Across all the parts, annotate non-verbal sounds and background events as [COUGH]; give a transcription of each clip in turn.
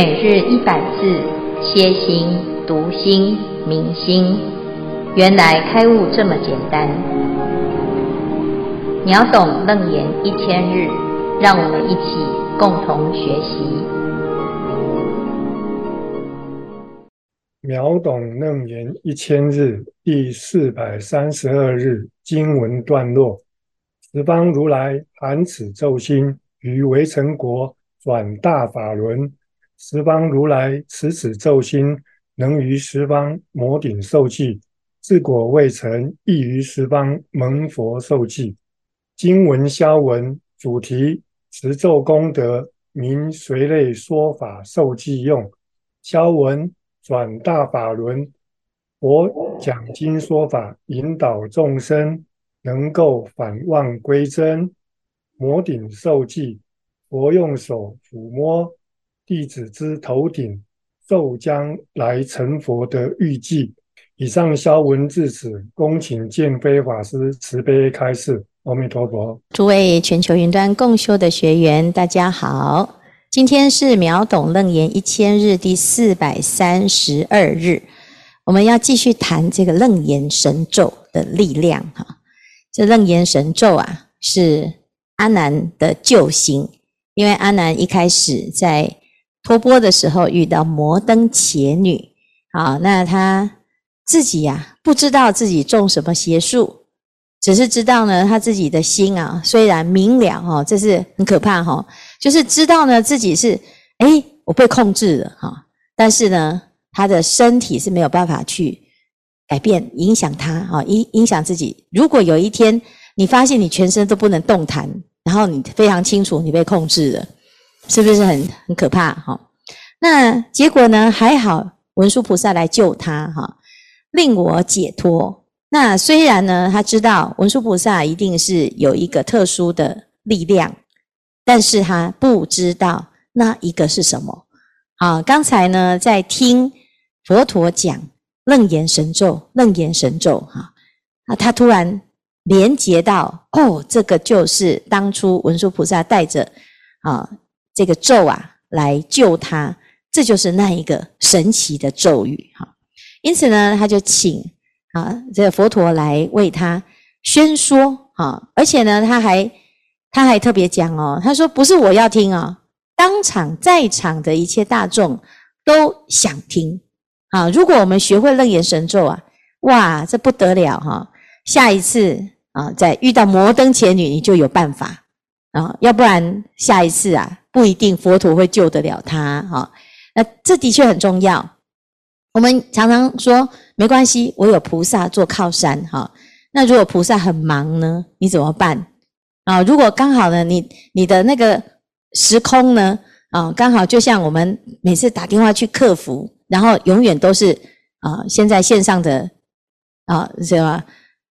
每日一百字，歇心、读心、明心，原来开悟这么简单。秒懂楞严一千日，让我们一起共同学习。秒懂楞严一千日第四百三十二日经文段落：十方如来含此咒心，于微尘国转大法轮。十方如来持此咒心，能于十方摩顶受记，自果未成，亦于十方蒙佛受记。经文消文主题：持咒功德，名随类说法受记用。消文转大法轮，佛讲经说法，引导众生能够返妄归真。摩顶受记，佛用手抚摸。弟子之头顶，咒将来成佛的预记。以上消文至此，恭请见辉法师慈悲开示。阿弥陀佛。诸位全球云端共修的学员，大家好。今天是秒懂楞严一千日第四百三十二日，我们要继续谈这个楞严神咒的力量。哈，这楞严神咒啊，是阿难的救星，因为阿难一开始在托钵的时候遇到摩登伽女，啊，那他自己呀、不知道自己中什么邪术，只是知道呢他自己的心啊虽然明了哈，这是很可怕哈，就是知道呢自己是诶我被控制了哈，但是呢他的身体是没有办法去改变影响他啊影影响自己。如果有一天你发现你全身都不能动弹，然后你非常清楚你被控制了。是不是很很可怕哈？那结果呢？还好文殊菩萨来救他哈，令我解脱。那虽然呢，他知道文殊菩萨一定是有一个特殊的力量，但是他不知道那一个是什么。好，刚才呢在听佛陀讲楞严神咒，楞严神咒哈啊，他突然连接到哦，这个就是当初文殊菩萨带着啊。这个咒啊，来救他，这就是那一个神奇的咒语哈。因此呢，他就请啊这个佛陀来为他宣说啊，而且呢，他还他还特别讲哦，他说不是我要听啊，当场在场的一切大众都想听啊。如果我们学会楞严神咒啊，哇，这不得了哈！下一次啊，再遇到摩登伽女，你就有办法啊，要不然下一次啊。不一定佛陀会救得了他哈，那这的确很重要。我们常常说没关系，我有菩萨做靠山哈。那如果菩萨很忙呢，你怎么办啊？如果刚好呢，你你的那个时空呢啊，刚好就像我们每次打电话去客服，然后永远都是啊，现在线上的啊是吧？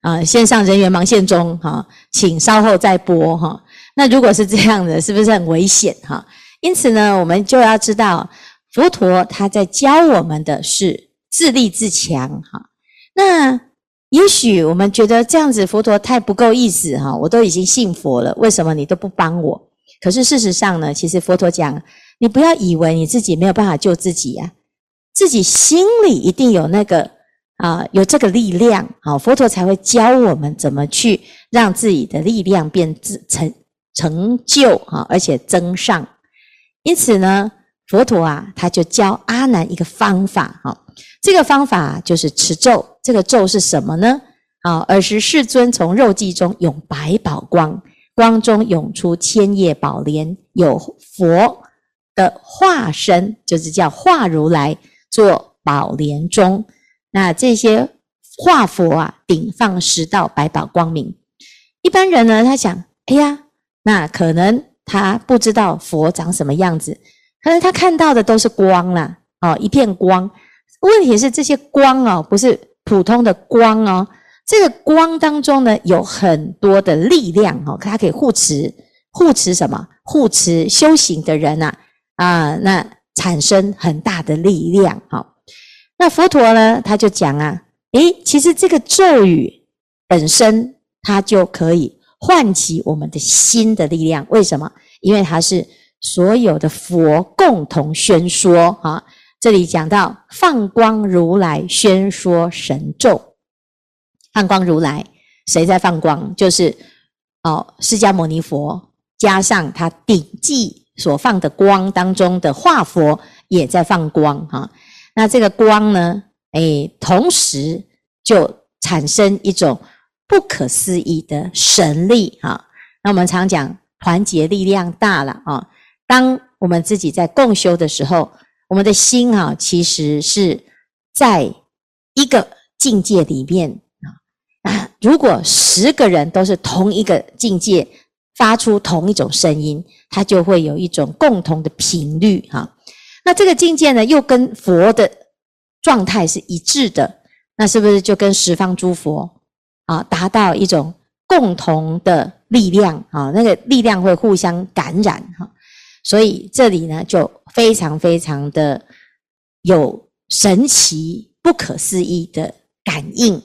啊，线上人员忙线中哈，请稍后再拨哈。那如果是这样的，是不是很危险哈？因此呢，我们就要知道，佛陀他在教我们的是自立自强哈。那也许我们觉得这样子佛陀太不够意思哈，我都已经信佛了，为什么你都不帮我？可是事实上呢，其实佛陀讲，你不要以为你自己没有办法救自己呀，自己心里一定有那个啊，有这个力量啊，佛陀才会教我们怎么去让自己的力量变自成。成就哈，而且增上，因此呢，佛陀啊，他就教阿难一个方法哈。这个方法就是持咒。这个咒是什么呢？啊，尔时世尊从肉髻中涌百宝光，光中涌出千叶宝莲，有佛的化身，就是叫化如来做宝莲中。那这些化佛啊，顶放十道百宝光明。一般人呢，他想，哎呀。那可能他不知道佛长什么样子，可能他看到的都是光啦，哦，一片光。问题是这些光哦，不是普通的光哦，这个光当中呢，有很多的力量哦，它可以护持，护持什么？护持修行的人呐，啊，那产生很大的力量。哦，那佛陀呢，他就讲啊，诶，其实这个咒语本身，它就可以。唤起我们的心的力量，为什么？因为它是所有的佛共同宣说啊。这里讲到放光如来宣说神咒，放光如来谁在放光？就是哦，释迦牟尼佛加上他顶髻所放的光当中的化佛也在放光哈。那这个光呢，诶，同时就产生一种不可思议的神力啊。那我们常讲团结力量大了啊。当我们自己在共修的时候。我们的心啊，其实是在一个境界里面啊。[COUGHS] 如果十个人都是同一个境界，发出同一种声音，它就会有一种共同的频率哈。那这个境界呢，又跟佛的状态是一致的，那是不是就跟十方诸佛啊，达到一种共同的力量啊？那个力量会互相感染哈。所以这里呢，就非常非常的有神奇、不可思议的感应。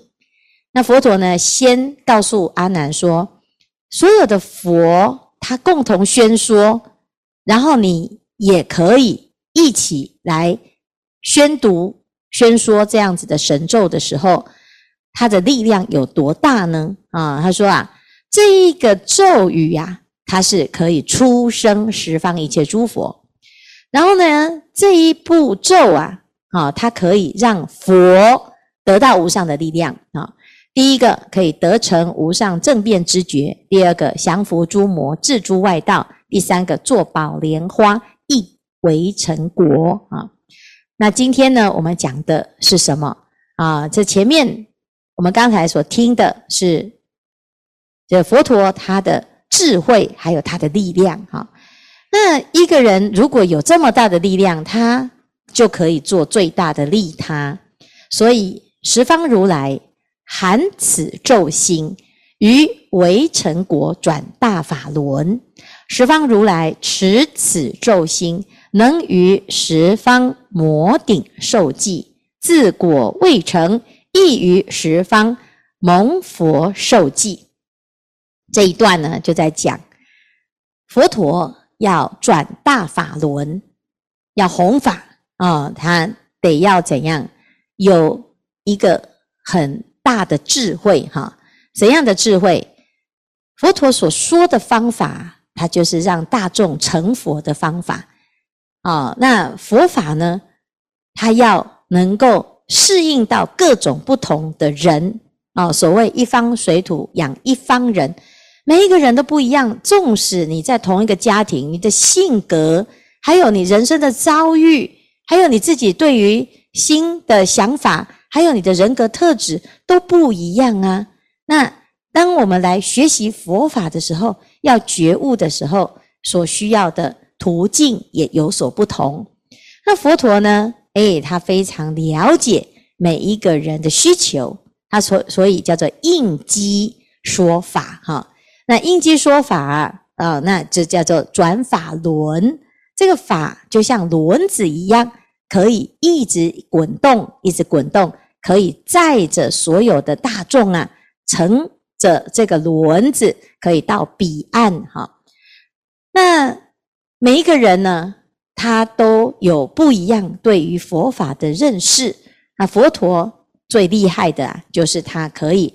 那佛陀呢，先告诉阿难说，所有的佛他共同宣说，然后你也可以一起来宣读、宣说这样子的神咒的时候，它的力量有多大呢？啊，他说啊，这一个咒语呀。它是可以出生十方一切诸佛，然后呢，这一部咒啊，啊，它可以让佛得到无上的力量啊。第一个可以得成无上正遍知觉，第二个降伏诸魔，治诸外道，第三个坐宝莲花，一为成国啊。那今天呢，我们讲的是什么啊？这前面我们刚才所听的是这佛陀他的。智慧还有他的力量，哈。那一个人如果有这么大的力量，他就可以做最大的利他。所以十方如来含此咒心，于微尘国转大法轮。十方如来持此咒心，能于十方摩顶受记，自果未成，亦于十方蒙佛受记。这一段呢，就在讲佛陀要转大法轮，要弘法啊、他得要怎样？有一个很大的智慧哈、怎样的智慧？佛陀所说的方法，他就是让大众成佛的方法啊、那佛法呢，他要能够适应到各种不同的人啊、所谓一方水土养一方人。每一个人都不一样，纵使你在同一个家庭，你的性格，还有你人生的遭遇，还有你自己对于新的想法，还有你的人格特质都不一样啊。那当我们来学习佛法的时候，要觉悟的时候，所需要的途径也有所不同。那佛陀呢？诶，他非常了解每一个人的需求，他所所以叫做应机说法，哈。那应机说法啊，呃，那就叫做转法轮。这个法就像轮子一样，可以一直滚动，一直滚动，可以载着所有的大众啊，乘着这个轮子可以到彼岸哈。那每一个人呢，他都有不一样对于佛法的认识。那佛陀最厉害的啊，就是他可以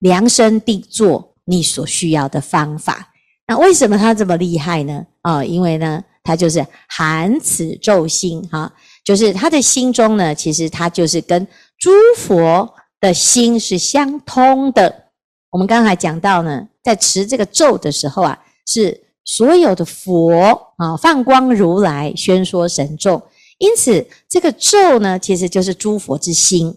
量身定做。你所需要的方法，那为什么他这么厉害呢？啊、因为呢，他就是含此咒心哈，就是他的心中呢，其实他就是跟诸佛的心是相通的。我们刚才讲到呢，在持这个咒的时候啊，是所有的佛啊，放光如来宣说神咒，因此这个咒呢，其实就是诸佛之心。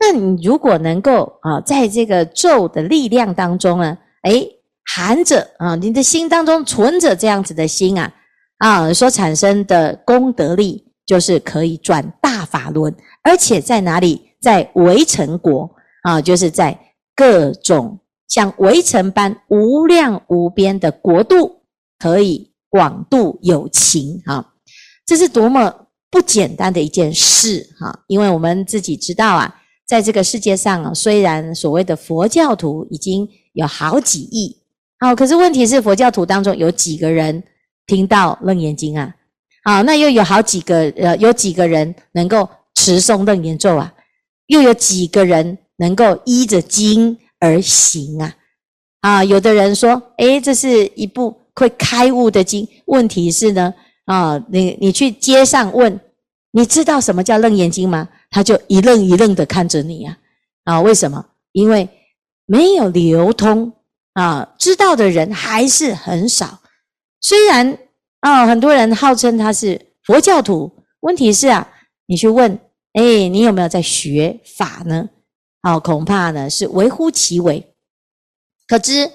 那你如果能够啊，在这个咒的力量当中呢，诶，含着啊，你的心当中存着这样子的心啊，啊，所产生的功德力，就是可以转大法轮，而且在哪里？在围城国啊，就是在各种像围城般无量无边的国度，可以广度有情啊，这是多么不简单的一件事哈！因为我们自己知道啊。在这个世界上啊，虽然所谓的佛教徒已经有好几亿，好，可是问题是佛教徒当中有几个人听到楞严经啊？好，那又有好几个呃，有几个人能够持诵楞严咒啊？又有几个人能够依着经而行啊？啊，有的人说，诶，这是一部会开悟的经。问题是呢，啊，你你去街上问，你知道什么叫楞严经吗？他就一愣一愣的看着你啊。啊，为什么？因为没有流通啊，知道的人还是很少。虽然啊，很多人号称他是佛教徒，问题是啊，你去问，诶，你有没有在学法呢？啊，恐怕呢是微乎其微。可知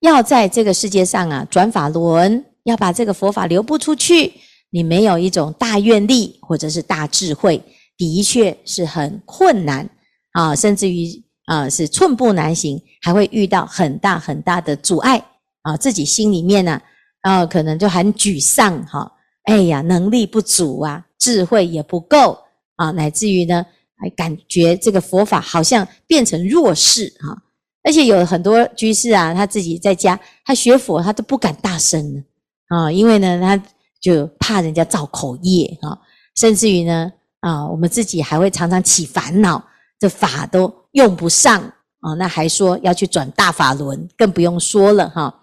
要在这个世界上啊，转法轮，要把这个佛法流布出去，你没有一种大愿力或者是大智慧，的确是很困难啊，甚至于啊是寸步难行，还会遇到很大很大的阻碍啊，自己心里面呢啊，可能就很沮丧哈，哎呀，能力不足啊，智慧也不够啊，乃至于呢，还感觉这个佛法好像变成弱势哈。而且有很多居士啊，他自己在家，他学佛，他都不敢大声啊，因为呢，他就怕人家造口业啊，甚至于呢，啊，我们自己还会常常起烦恼，这法都用不上啊，那还说要去转大法轮，更不用说了哈。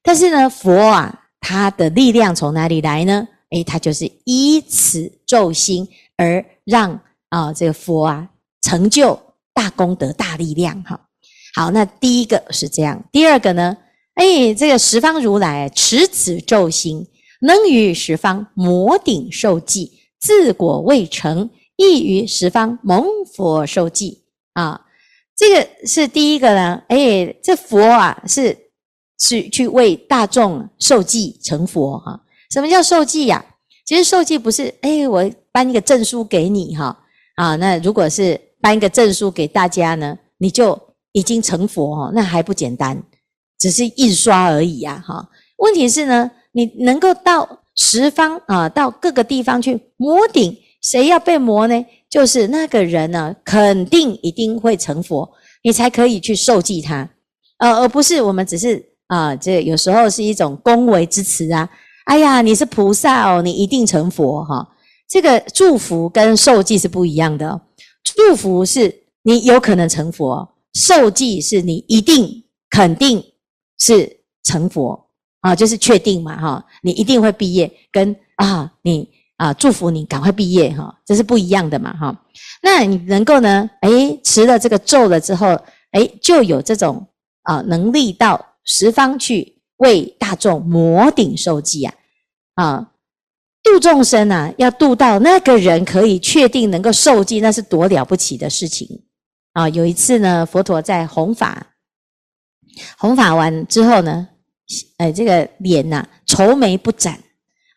但是呢，佛啊，他的力量从哪里来呢？诶，他就是依此咒心而让啊，这个佛啊成就大功德、大力量哈。好，那第一个是这样，第二个呢？哎，这个十方如来持此咒心，能于十方摩顶受记，自果未成，亦于十方蒙佛受记啊。这个是第一个呢。哎，这佛啊，是去去为大众受记成佛哈。什么叫受记呀？其实受记不是哎，我颁一个证书给你哈啊。那如果是颁一个证书给大家呢，你就。已经成佛哦，那还不简单，只是印刷而已呀，哈。问题是呢，你能够到十方啊，到各个地方去摩顶，谁要被摩呢？就是那个人呢，肯定一定会成佛，你才可以去受记他，呃，而不是我们只是啊，这有时候是一种恭维之词啊。哎呀，你是菩萨哦，你一定成佛哈。这个祝福跟受记是不一样的，祝福是你有可能成佛。受记是你一定肯定是成佛啊，就是确定嘛哈，你一定会毕业，跟啊你啊祝福你赶快毕业哈，这是不一样的嘛哈。那你能够呢？诶，持了这个咒了之后，诶，就有这种啊能力到十方去为大众摩顶受记啊啊度众生啊，要度到那个人可以确定能够受记，那是多了不起的事情。啊，有一次呢，佛陀在弘法，弘法完之后呢，哎，这个脸呐、愁眉不展。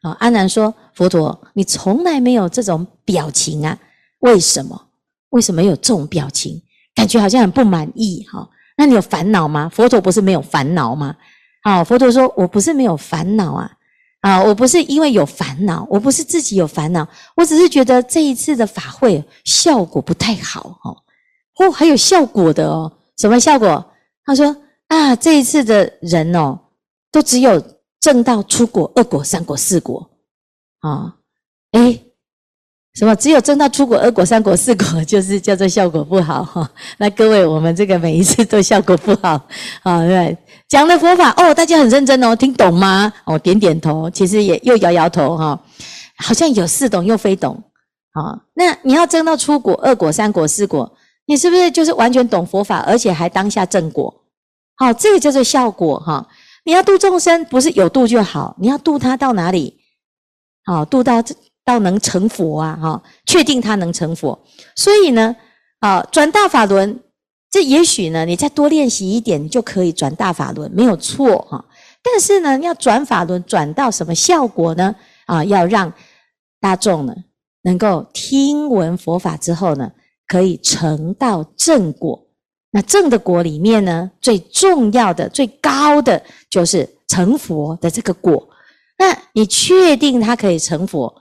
啊，阿难说：“佛陀，你从来没有这种表情啊？为什么？为什么有这种表情？感觉好像很不满意。哈，那你有烦恼吗？佛陀不是没有烦恼吗？好，佛陀说：我不是没有烦恼啊，啊，我不是因为有烦恼，我不是自己有烦恼，我只是觉得这一次的法会效果不太好。哈。”哦，还有效果的哦，什么效果？他说啊，这一次的人哦，都只有证到初果、二果、三果、四果啊，诶，什么？只有证到初果、二果、三果、四果，[LAUGHS] 就是叫做效果不好哈。[LAUGHS] 那各位，我们这个每一次都效果不好 [LAUGHS] 啊，对，讲的佛法哦，大家很认真哦，听懂吗？哦，点点头，其实也又摇摇头哈，好像有似懂又非懂啊。那你要证到初果、二果、三果、四果。你是不是就是完全懂佛法，而且还当下正果？好，这个叫做效果哈。你要度众生，不是有度就好，你要度他到哪里？好，度到到能成佛啊！哈，确定他能成佛。所以呢，啊，转大法轮，这也许呢，你再多练习一点，你就可以转大法轮，没有错哈。但是呢，要转法轮，转到什么效果呢？啊，要让大众呢，能够听闻佛法之后呢，可以成到正果，那正的果里面呢，最重要的、最高的就是成佛的这个果。那你确定他可以成佛，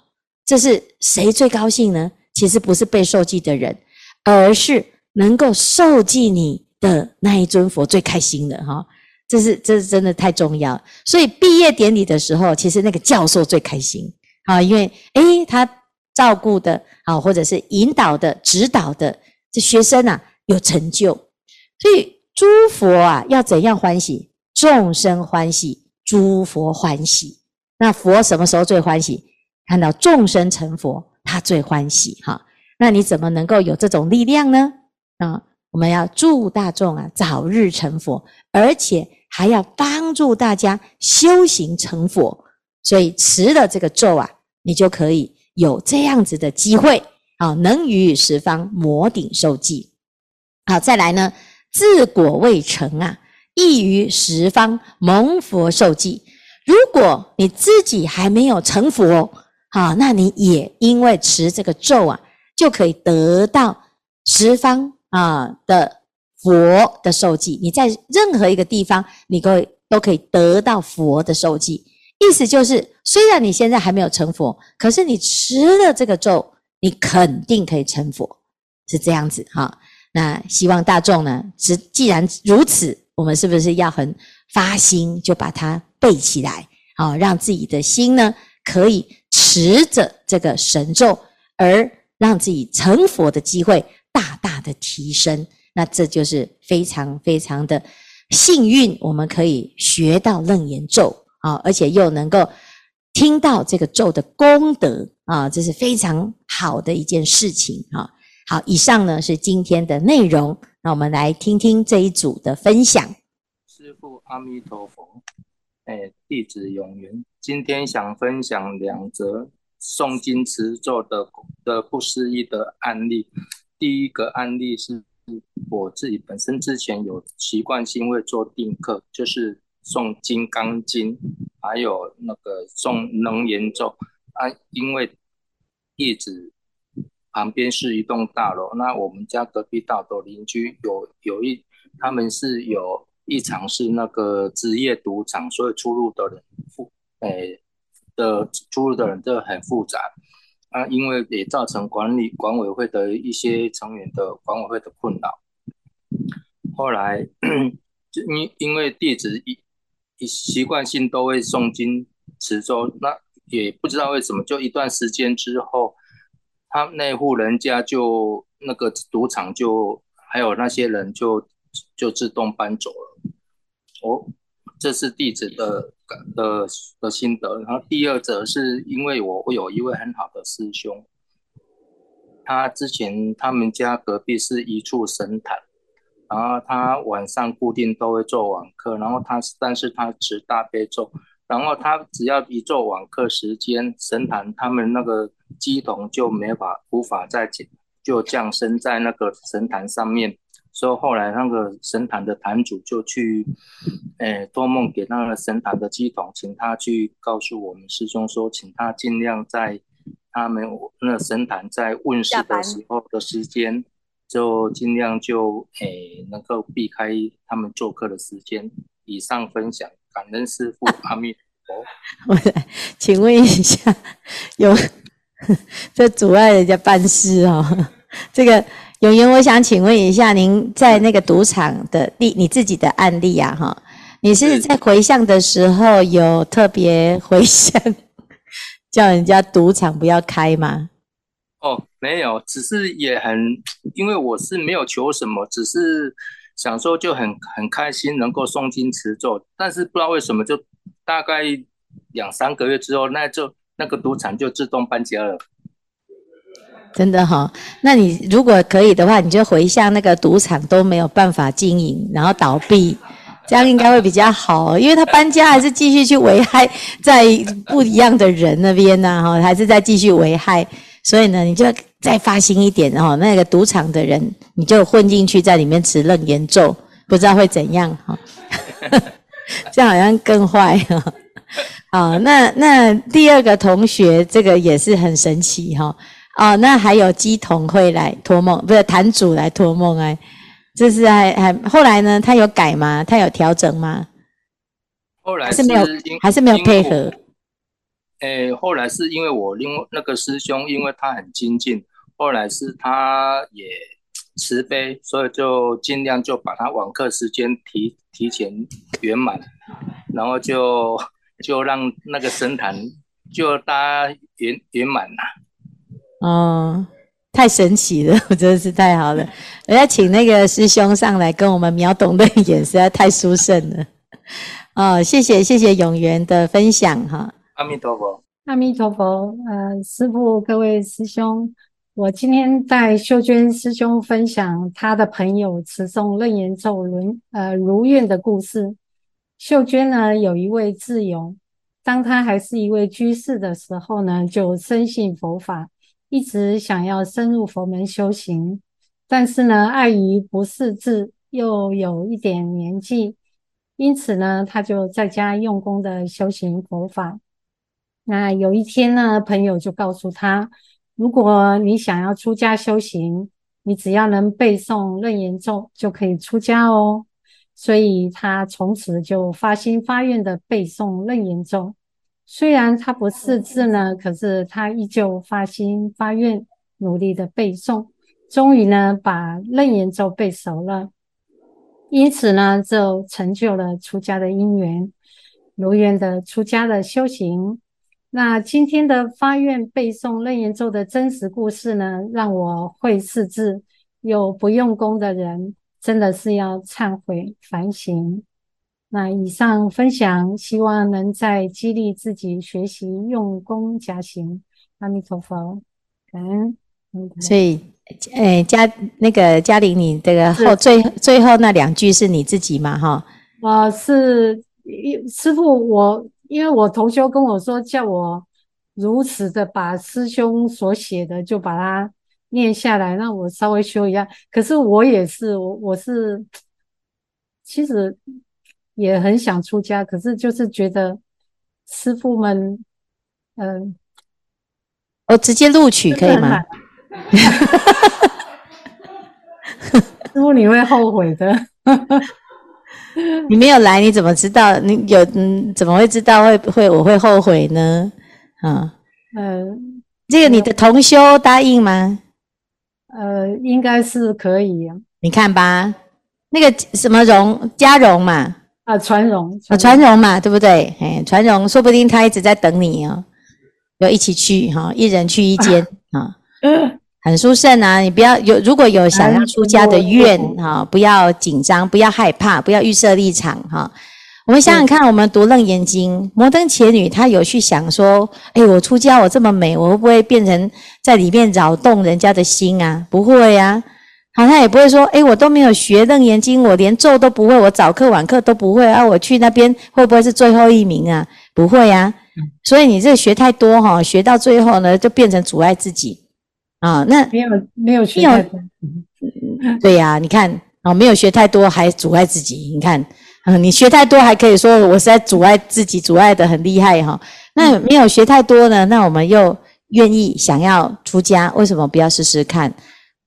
这是谁最高兴呢？其实不是被受记的人，而是能够受记你的那一尊佛最开心的哈。这是这是真的太重要。所以毕业典礼的时候，其实那个教授最开心啊，因为诶他照顾的啊，或者是引导的、指导的这学生啊有成就。所以诸佛啊要怎样欢喜？众生欢喜，诸佛欢喜。那佛什么时候最欢喜？看到众生成佛，他最欢喜哈。那你怎么能够有这种力量呢？啊，我们要祝大众啊早日成佛，而且还要帮助大家修行成佛。所以持了这个咒啊，你就可以有这样子的机会啊，能于十方摩顶受记。好，再来呢，自果未成啊，亦于十方蒙佛受记。如果你自己还没有成佛，好，那你也因为持这个咒啊，就可以得到十方啊的佛的受记。你在任何一个地方，你都都可以得到佛的受记。意思就是，虽然你现在还没有成佛，可是你持了这个咒，你肯定可以成佛，是这样子哈。那希望大众呢，是既然如此，我们是不是要很发心，就把它背起来，好，让自己的心呢，可以持着这个神咒，而让自己成佛的机会大大的提升。那这就是非常非常的幸运，我们可以学到楞严咒啊，而且又能够听到这个咒的功德啊，这是非常好的一件事情啊。好，以上呢是今天的内容，那我们来听听这一组的分享。师父阿弥陀佛。哎，弟子永元，今天想分享两则诵经持咒的的不思议的案例。第一个案例是我自己本身之前有习惯性会做定课，就是诵《金刚经》，还有那个诵楞严咒啊。因为弟子旁边是一栋大楼，那我们家隔壁大楼邻居有有一，他们是有。一场是那个职业赌场，所以出入的人复，诶的出入的人都很复杂啊，因为也造成管理管委会的一些成员的管委会的困扰。后来 [CLEARS THROAT] 就因因为地址一习惯性都会诵经持咒，那也不知道为什么，就一段时间之后，他那户人家就那个赌场就还有那些人就就自动搬走了。哦，这是弟子的的的心得。然后第二则是因为我会有一位很好的师兄，他之前他们家隔壁是一处神坛，然后他晚上固定都会做网课，然后他但是他持大悲咒，然后他只要一做网课时间，神坛他们那个机童就没法无法再降，就降生在那个神坛上面。所以后来那个神坛的坛主就去，诶托梦给那个神坛的机童，请他去告诉我们师兄说，请他尽量在他们那神坛在问世的时候的时间，就尽量就诶能够避开他们做客的时间。以上分享，感恩师父阿弥陀佛。[LAUGHS] 我来，请问一下，有 [LAUGHS] 这阻碍人家办事哦？[LAUGHS] 这个。永元，我想请问一下，您在那个赌场的例，你自己的案例啊，哈，你是在回向的时候有特别回向，叫人家赌场不要开吗？哦，没有，只是也很，因为我是没有求什么，只是想说就很很开心能够诵经持咒，但是不知道为什么，就大概两三个月之后，那就那个赌场就自动搬家了。真的哈，那你如果可以的话，你就回向那个赌场都没有办法经营，然后倒闭，这样应该会比较好。因为他搬家还是继续去危害在不一样的人那边呢，哈，还是在继续危害。所以呢，你就再发心一点哦，那个赌场的人你就混进去，在里面持楞严咒，不知道会怎样哈。[LAUGHS] 这样好像更坏哈。好，那那第二个同学这个也是很神奇哈。哦，那还有鸡童会来托梦，不是坛主来托梦哎，这是还还后来呢？他有改吗？他有调整吗？后来是没有，还是没有配合？诶，后来是因为我另外那个师兄，因为他很精进，后来是他也慈悲，所以就尽量就把他网课时间提提前圆满，然后就就让那个神坛就大家圆圆满了。哦，太神奇了，[LAUGHS] 真的是太好了！我要请那个师兄上来跟我们秒懂楞严，实在太殊胜了。哦，谢谢谢谢永元的分享哈。阿弥陀佛，阿弥陀佛。呃，师父，各位师兄。我今天带秀娟师兄分享他的朋友持诵楞严咒轮呃如愿的故事。秀娟呢，有一位挚友，当他还是一位居士的时候呢，就深信佛法，一直想要深入佛门修行。但是呢，碍于不识字，又有一点年纪，因此呢，他就在家用功的修行佛法。那有一天呢，朋友就告诉他。如果你想要出家修行，你只要能背诵楞严咒就可以出家哦。所以他从此就发心发愿的背诵楞严咒。虽然他不识字呢，可是他依旧发心发愿，努力的背诵，终于呢把楞严咒背熟了。因此呢，就成就了出家的因缘，如愿的出家的修行。那今天的发愿背诵楞严咒的真实故事呢，让我会识字有不用功的人，真的是要忏悔反省。那以上分享，希望能在激励自己学习用功加行。阿弥陀佛，感恩。所以，诶，嘉那个嘉玲，你这个后最最后那两句是你自己嘛？哈，啊，是师傅我。因为我同修跟我说，叫我如实的把师兄所写的就把它念下来，让我稍微修一下。可是我也是，我我是其实也很想出家，可是就是觉得师傅们，嗯、呃，我直接录取可以吗？[LAUGHS] 师傅你会后悔的。[LAUGHS] 你没有来，你怎么知道？你有嗯，怎么会知道会会我会后悔呢？啊，嗯、呃，这个你的同修答应吗？呃，应该是可以。你看吧，那个什么荣嘉荣嘛，啊，传荣啊，传荣嘛，对不对？哎，传荣，说不定他一直在等你哦，要一起去哈，一人去一间 [LAUGHS] 啊。很殊胜啊！你不要有，如果有想要出家的愿哈，不要紧张，不要害怕，不要预设立场哈。我们想想看，我们读《楞严经》，摩登伽女她有去想说：哎，我出家我这么美，我会不会变成在里面扰动人家的心啊？不会呀。好，她也不会说：哎，我都没有学《楞严经》，我连咒都不会，我早课晚课都不会啊！我去那边会不会是最后一名啊？不会呀。所以你这个学太多哈，学到最后呢，就变成阻碍自己。啊、哦，那没有没有学太多，对呀、啊，你看啊、哦，没有学太多还阻碍自己，你看，啊、嗯，你学太多还可以说我是在阻碍自己，阻碍的很厉害哈、哦。那没有学太多呢，那我们又愿意想要出家，为什么不要试试看？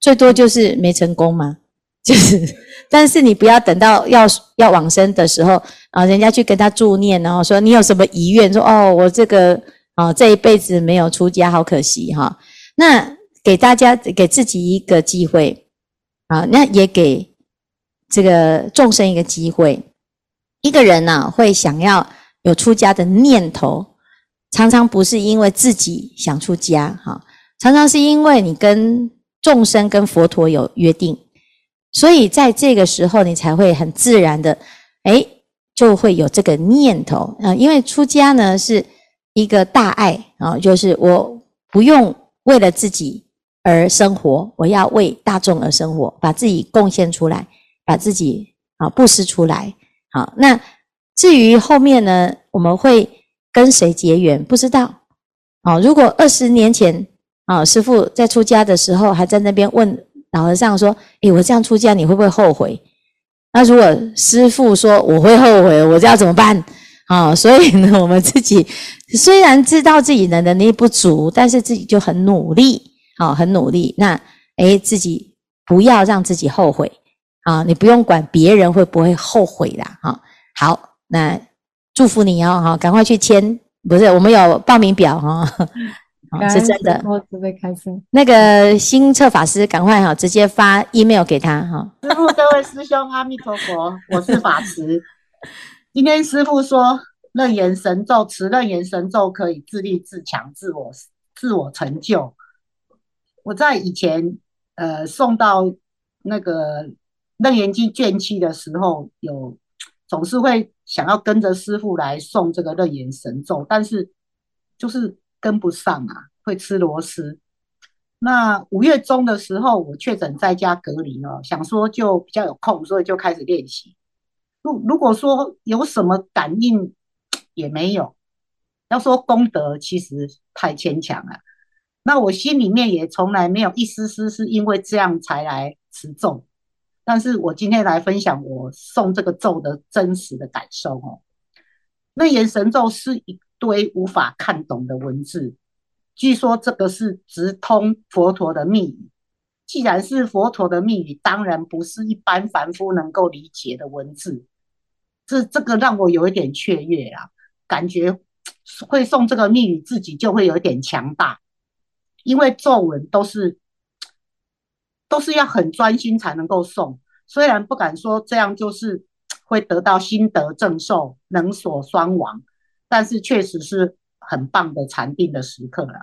最多就是没成功嘛，[LAUGHS] 就是，但是你不要等到要要往生的时候啊，人家去跟他助念，然后说你有什么遗愿，说哦，我这个啊这一辈子没有出家，好可惜哈、哦。那。给大家给自己一个机会啊，那也给这个众生一个机会。一个人呢、啊，会想要有出家的念头，常常不是因为自己想出家哈，常常是因为你跟众生、跟佛陀有约定，所以在这个时候，你才会很自然的，哎，就会有这个念头啊。因为出家呢，是一个大爱啊，就是我不用为了自己。而生活，我要为大众而生活，把自己贡献出来，把自己啊布施出来。好，那至于后面呢，我们会跟谁结缘？不知道。好，如果二十年前啊，师父在出家的时候，还在那边问老和尚说：“诶，我这样出家，你会不会后悔？”那如果师父说我会后悔，我这要怎么办？啊，所以呢，我们自己虽然知道自己的能力不足，但是自己就很努力。好，很努力。那，诶，自己不要让自己后悔啊！你不用管别人会不会后悔啦。哈，好，那祝福你哦。哈，赶快去签，不是，我们有报名表哈。[LAUGHS] 哦，是真的。我准备开心。那个新策法师，赶快哈，直接发 email 给他哈。师父，各位师兄，阿弥陀佛，我是法慈。今天师父说，楞严神咒持楞严神咒可以自立自强、自我自我成就。我在以前呃送到那个楞严经卷七的时候，有总是会想要跟着师父来送这个楞严神咒，但是就是跟不上啊，会吃螺丝。那五月中的时候，我确诊在家隔离了，想说就比较有空，所以就开始练习。如如果说有什么感应也没有，要说功德其实太牵强了。那我心里面也从来没有一丝丝是因为这样才来持咒，但是我今天来分享我诵这个咒的真实的感受哦。楞严神咒是一堆无法看懂的文字，据说这个是直通佛陀的密语。既然是佛陀的密语，当然不是一般凡夫能够理解的文字。这这个让我有一点雀跃啊，感觉会诵这个密语，自己就会有点强大，因为咒文都是都是要很专心才能够送。虽然不敢说这样就是会得到心得正受，能所双亡，但是确实是很棒的禅定的时刻了。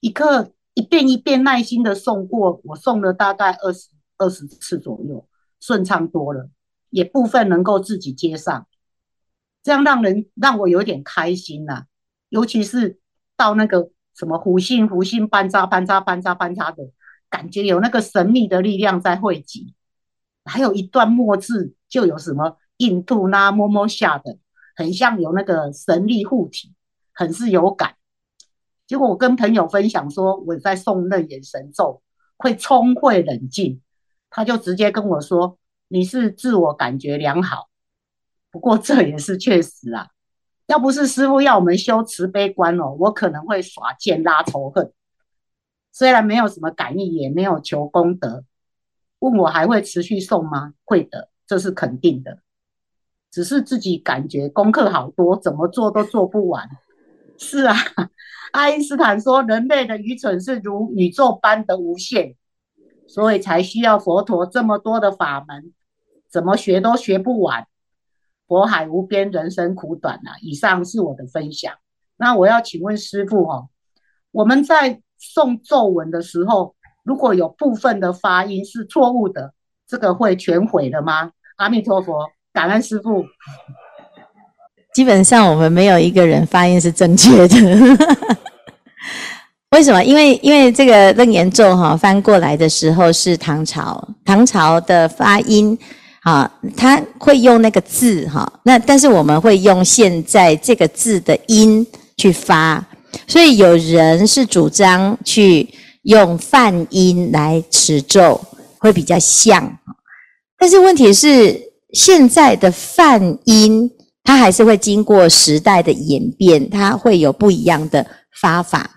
一刻一遍一遍耐心的送过，我送了大概二十二十次左右，顺畅多了。也部分能够自己接上，这样让人让我有点开心呐、尤其是到那个什么虎信虎信班扎班扎班扎班扎的感觉，有那个神秘的力量在汇集。还有一段末字，就有什么印度那摸摸下的，很像有那个神力护体，很是有感。结果我跟朋友分享说，我在诵楞严神咒，会聪慧冷静，他就直接跟我说。你是自我感觉良好，不过这也是确实啊。要不是师傅要我们修慈悲观哦，我可能会耍剑拉仇恨。虽然没有什么感应，也没有求功德，问我还会持续诵吗？会的，这是肯定的。只是自己感觉功课好多，怎么做都做不完。是啊，[LAUGHS] 爱因斯坦说人类的愚蠢是如宇宙般的无限。所以才需要佛陀这么多的法门，怎么学都学不完。佛海无边，人生苦短、啊。以上是我的分享。那我要请问师父哦，我们在诵咒文的时候，如果有部分的发音是错误的，这个会全毁的吗？阿弥陀佛，感恩师父。基本上我们没有一个人发音是正确的。[LAUGHS] 为什么？因为因为这个楞严咒哈翻过来的时候是唐朝，唐朝的发音啊，他会用那个字哈，那但是我们会用现在这个字的音去发，所以有人是主张去用泛音来持咒会比较像，但是问题是现在的泛音它还是会经过时代的演变，它会有不一样的发法。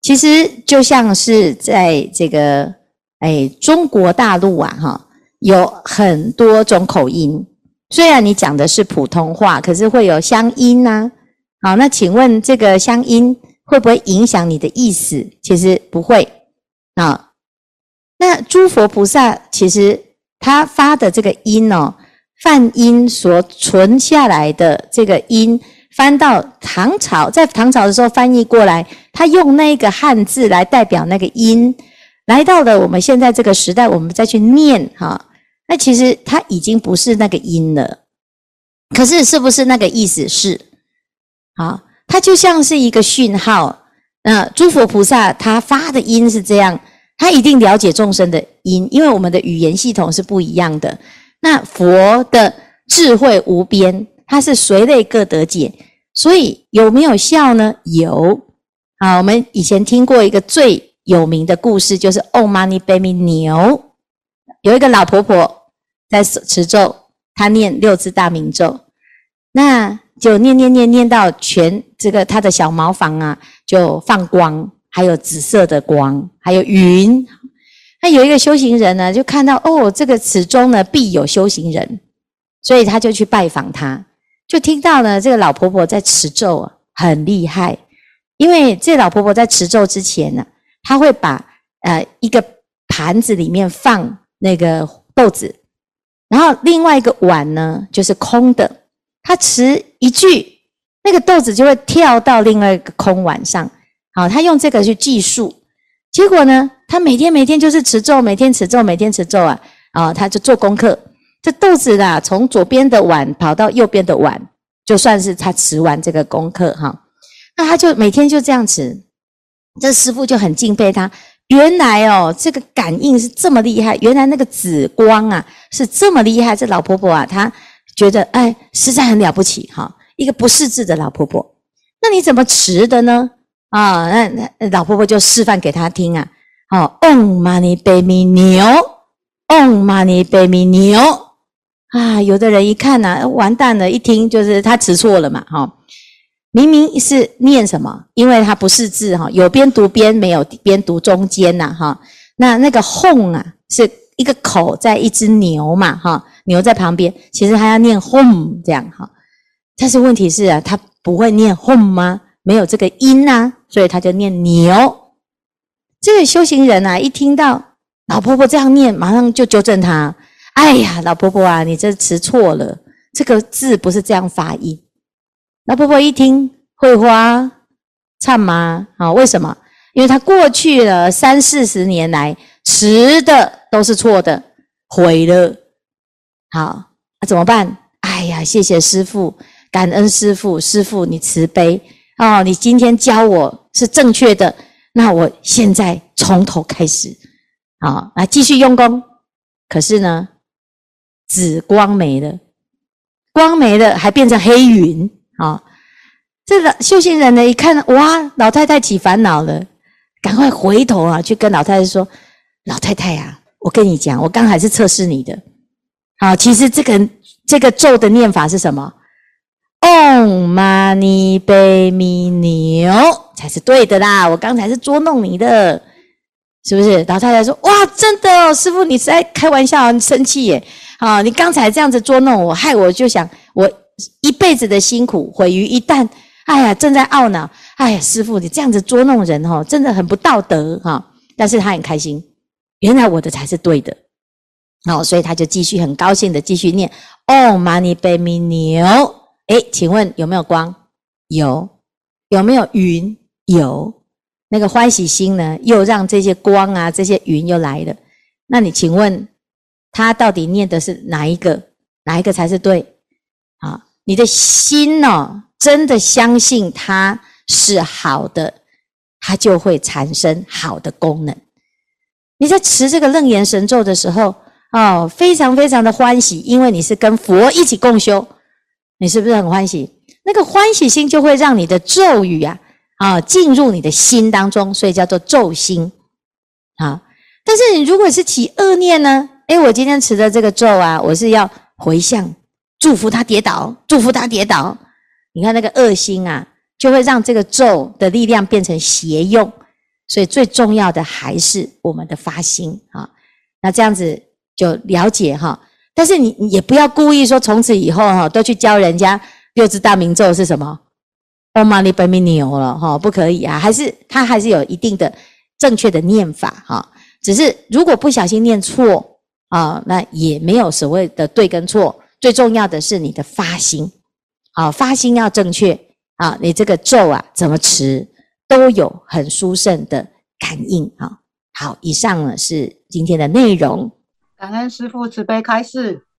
其实就像是在这个哎中国大陆啊，哈，有很多种口音。虽然你讲的是普通话，可是会有乡音呐。好，那请问这个乡音会不会影响你的意思？其实不会啊。那诸佛菩萨其实他发的这个音哦，梵音所存下来的这个音。翻到唐朝，在唐朝的时候翻译过来，他用那个汉字来代表那个音，来到了我们现在这个时代，我们再去念哈，那其实它已经不是那个音了。可是是不是那个意思是？啊，它就像是一个讯号。那诸佛菩萨他发的音是这样，他一定了解众生的音，因为我们的语言系统是不一样的。那佛的智慧无边。它是随类各得解，所以有没有效呢？有。好，我们以前听过一个最有名的故事，就是 Om Mani Padme 牛，有一个老婆婆在持咒，他念六字大明咒，那就念念念念到全这个他的小茅房啊，就放光，还有紫色的光，还有云。那有一个修行人呢，就看到哦，这个此中呢必有修行人，所以他就去拜访他。就听到呢，这个老婆婆在持咒啊，很厉害，因为这老婆婆在持咒之前呢，她会把呃一个盘子里面放那个豆子，然后另外一个碗呢就是空的。他持一句，那个豆子就会跳到另外一个空碗上。好，他用这个去计数，结果呢，他每天每天就是持咒，每天持咒，每天持咒啊，啊，他就做功课。这豆子啦，从左边的碗跑到右边的碗，就算是他持完这个功课哈。那他就每天就这样子，这师父就很敬佩他。原来哦，这个感应是这么厉害，原来那个紫光啊是这么厉害。这老婆婆啊，她觉得哎，实在很了不起哈，一个不识字的老婆婆。那你怎么持的呢？啊，那那老婆婆就示范给他听啊。哦，Om Mani Padme 牛，Om Mani Padme Hum。啊，有的人一看呐，完蛋了，一听就是他持错了嘛，哈。明明是念什么？因为它不是字哈，有边读边，没有边读中间呐哈。那那个哄啊，是一个口在一只牛嘛哈，牛在旁边，其实它要念哄这样哈。但是问题是啊，他不会念哄吗？没有这个音呐，所以他就念牛。这个修行人啊，一听到老婆婆这样念，马上就纠正他。哎呀，老婆婆啊，你这词错了，这个字不是这样发音。老婆婆一听，会花唱吗？啊，为什么？因为她过去了三四十年来持的都是错的，毁了。好，那怎么办？哎呀，谢谢师父，感恩师父，师父你慈悲哦，你今天教我是正确的，那我现在从头开始，好，来继续用功。可是呢，紫光没了，光没了，还变成黑云。啊、这个修行人呢，一看，哇，老太太起烦恼了，赶快回头啊，去跟老太太说：“老太太呀、啊，我跟你讲，我刚才是测试你的。好，其实这个这个咒的念法是什么？Om Mani p a m e n i 才是对的啦。我刚才是捉弄你的，是不是？老太太说：哇，真的哦，师傅，你是在开玩笑，你生气耶？啊，你刚才这样子捉弄我，害我就想我。”一辈子的辛苦毁于一旦，哎呀，正在懊恼，哎呀，师父，你这样子捉弄人哦，真的很不道德哈。但是他很开心，原来我的才是对的，哦，所以他就继续很高兴的继续念哦，Mani Padme Hum。哎，请问有没有光？有。有没有云？有。那个欢喜心呢？又让这些光啊，这些云又来了。那你请问他到底念的是哪一个？哪一个才是对？你的心哦，真的相信它是好的，它就会产生好的功能。你在持这个楞严神咒的时候，哦，非常非常的欢喜，因为你是跟佛一起共修，你是不是很欢喜？那个欢喜心就会让你的咒语啊，啊，进入你的心当中，所以叫做咒心。啊，但是你如果是起恶念呢？诶，我今天持的这个咒啊，我是要回向。祝福他跌倒，祝福他跌倒。你看那个恶心啊，就会让这个咒的力量变成邪用。所以最重要的还是我们的发心啊。那这样子就了解哈。但是你你也不要故意说从此以后哈都去教人家六字大明咒是什么？Om Mani Padme Hum 了哈，不可以啊。还是他还是有一定的正确的念法哈。只是如果不小心念错啊，那也没有所谓的对跟错。最重要的是你的发心，啊，发心要正确啊，你这个咒啊怎么持都有很殊胜的感应啊。好，以上呢是今天的内容。感恩师父慈悲开示。